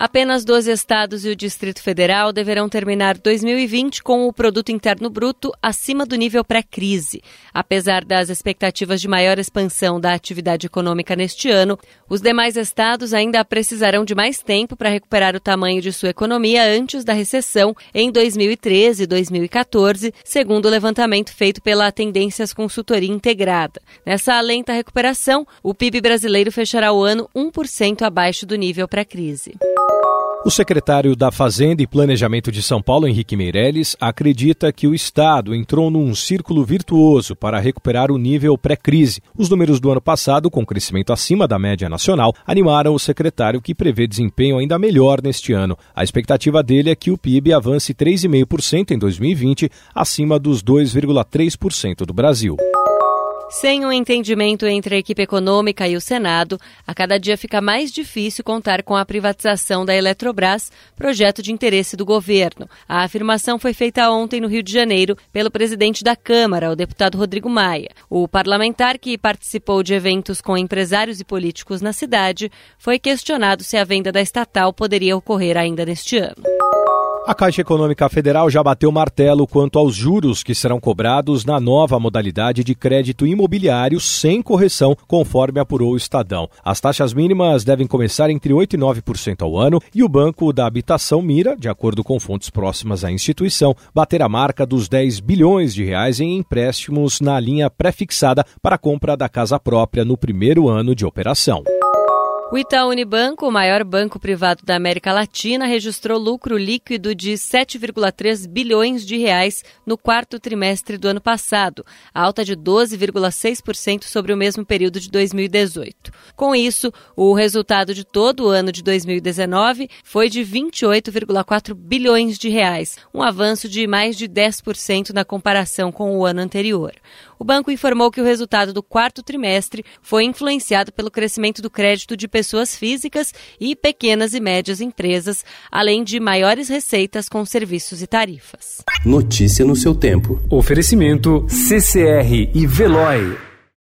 Apenas 12 estados e o Distrito Federal deverão terminar 2020 com o produto interno bruto acima do nível pré-crise. Apesar das expectativas de maior expansão da atividade econômica neste ano, os demais estados ainda precisarão de mais tempo para recuperar o tamanho de sua economia antes da recessão em 2013 e 2014, segundo o levantamento feito pela Tendências Consultoria Integrada. Nessa lenta recuperação, o PIB brasileiro fechará o ano 1% abaixo do nível pré-crise. O secretário da Fazenda e Planejamento de São Paulo, Henrique Meirelles, acredita que o Estado entrou num círculo virtuoso para recuperar o nível pré-crise. Os números do ano passado, com crescimento acima da média nacional, animaram o secretário que prevê desempenho ainda melhor neste ano. A expectativa dele é que o PIB avance 3,5% em 2020, acima dos 2,3% do Brasil. Sem um entendimento entre a equipe econômica e o Senado, a cada dia fica mais difícil contar com a privatização da Eletrobras, projeto de interesse do governo. A afirmação foi feita ontem no Rio de Janeiro pelo presidente da Câmara, o deputado Rodrigo Maia. O parlamentar, que participou de eventos com empresários e políticos na cidade, foi questionado se a venda da estatal poderia ocorrer ainda neste ano. A Caixa Econômica Federal já bateu martelo quanto aos juros que serão cobrados na nova modalidade de crédito imobiliário sem correção, conforme apurou o Estadão. As taxas mínimas devem começar entre 8% e 9% ao ano e o Banco da Habitação mira, de acordo com fontes próximas à instituição, bater a marca dos 10 bilhões de reais em empréstimos na linha pré-fixada para a compra da casa própria no primeiro ano de operação. O Itaú Unibanco, o maior banco privado da América Latina, registrou lucro líquido de 7,3 bilhões de reais no quarto trimestre do ano passado, alta de 12,6% sobre o mesmo período de 2018. Com isso, o resultado de todo o ano de 2019 foi de 28,4 bilhões de reais, um avanço de mais de 10% na comparação com o ano anterior. O banco informou que o resultado do quarto trimestre foi influenciado pelo crescimento do crédito de pessoas físicas e pequenas e médias empresas, além de maiores receitas com serviços e tarifas. Notícia no seu tempo. Oferecimento CCR e Veloy.